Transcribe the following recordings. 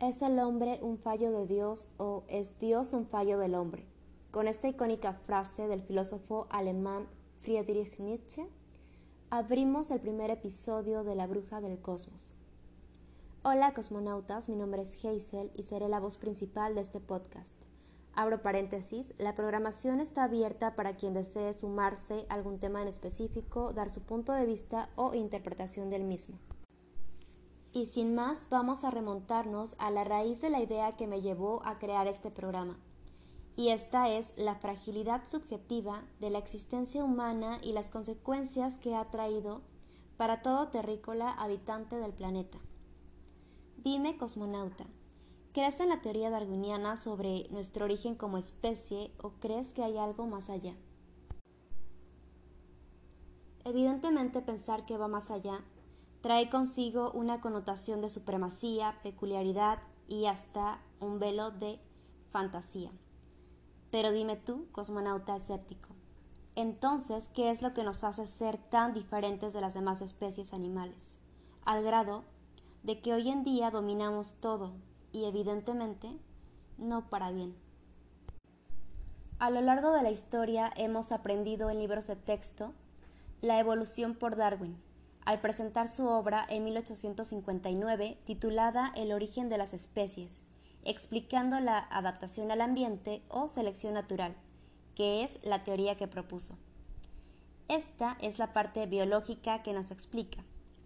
¿Es el hombre un fallo de Dios o es Dios un fallo del hombre? Con esta icónica frase del filósofo alemán Friedrich Nietzsche, abrimos el primer episodio de La Bruja del Cosmos. Hola cosmonautas, mi nombre es Hazel y seré la voz principal de este podcast. Abro paréntesis, la programación está abierta para quien desee sumarse a algún tema en específico, dar su punto de vista o interpretación del mismo. Y sin más, vamos a remontarnos a la raíz de la idea que me llevó a crear este programa. Y esta es la fragilidad subjetiva de la existencia humana y las consecuencias que ha traído para todo terrícola habitante del planeta. Dime, cosmonauta, ¿crees en la teoría darwiniana sobre nuestro origen como especie o crees que hay algo más allá? Evidentemente pensar que va más allá trae consigo una connotación de supremacía, peculiaridad y hasta un velo de fantasía. Pero dime tú, cosmonauta escéptico, entonces, ¿qué es lo que nos hace ser tan diferentes de las demás especies animales? Al grado de que hoy en día dominamos todo y evidentemente no para bien. A lo largo de la historia hemos aprendido en libros de texto la evolución por Darwin, al presentar su obra en 1859 titulada El origen de las especies, explicando la adaptación al ambiente o selección natural, que es la teoría que propuso. Esta es la parte biológica que nos explica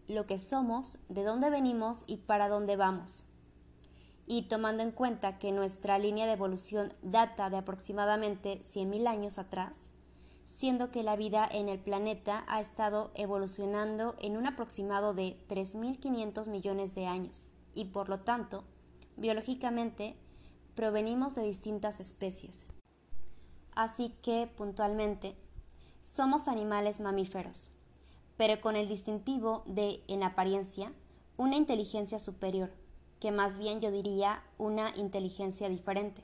lo que somos, de dónde venimos y para dónde vamos. Y tomando en cuenta que nuestra línea de evolución data de aproximadamente 100.000 años atrás, siendo que la vida en el planeta ha estado evolucionando en un aproximado de 3.500 millones de años y por lo tanto, biológicamente, provenimos de distintas especies. Así que, puntualmente, somos animales mamíferos, pero con el distintivo de, en apariencia, una inteligencia superior, que más bien yo diría una inteligencia diferente.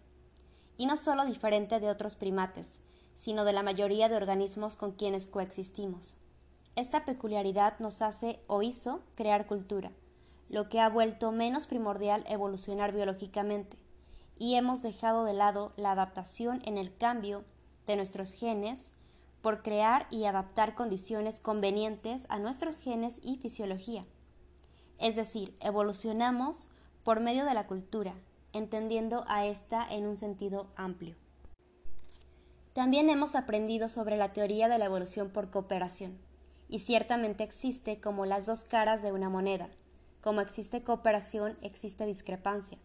Y no solo diferente de otros primates, sino de la mayoría de organismos con quienes coexistimos. Esta peculiaridad nos hace o hizo crear cultura, lo que ha vuelto menos primordial evolucionar biológicamente, y hemos dejado de lado la adaptación en el cambio de nuestros genes por crear y adaptar condiciones convenientes a nuestros genes y fisiología. Es decir, evolucionamos por medio de la cultura, entendiendo a esta en un sentido amplio. También hemos aprendido sobre la teoría de la evolución por cooperación, y ciertamente existe como las dos caras de una moneda. Como existe cooperación, existe discrepancia,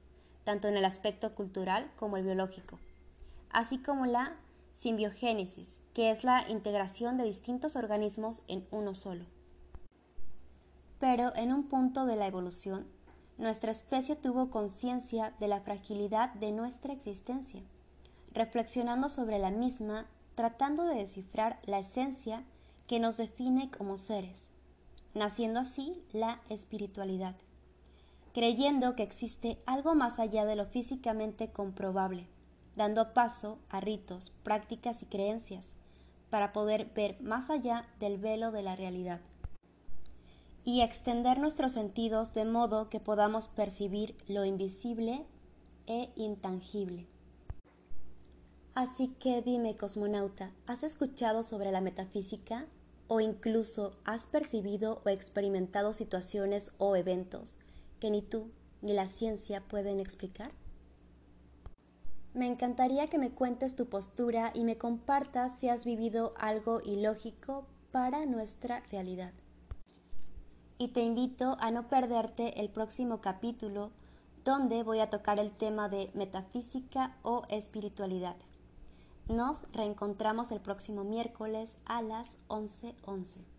tanto en el aspecto cultural como el biológico, así como la simbiogénesis, que es la integración de distintos organismos en uno solo. Pero en un punto de la evolución, nuestra especie tuvo conciencia de la fragilidad de nuestra existencia reflexionando sobre la misma, tratando de descifrar la esencia que nos define como seres, naciendo así la espiritualidad, creyendo que existe algo más allá de lo físicamente comprobable, dando paso a ritos, prácticas y creencias, para poder ver más allá del velo de la realidad y extender nuestros sentidos de modo que podamos percibir lo invisible e intangible. Así que dime, cosmonauta, ¿has escuchado sobre la metafísica? ¿O incluso has percibido o experimentado situaciones o eventos que ni tú ni la ciencia pueden explicar? Me encantaría que me cuentes tu postura y me compartas si has vivido algo ilógico para nuestra realidad. Y te invito a no perderte el próximo capítulo donde voy a tocar el tema de metafísica o espiritualidad. Nos reencontramos el próximo miércoles a las 11:11.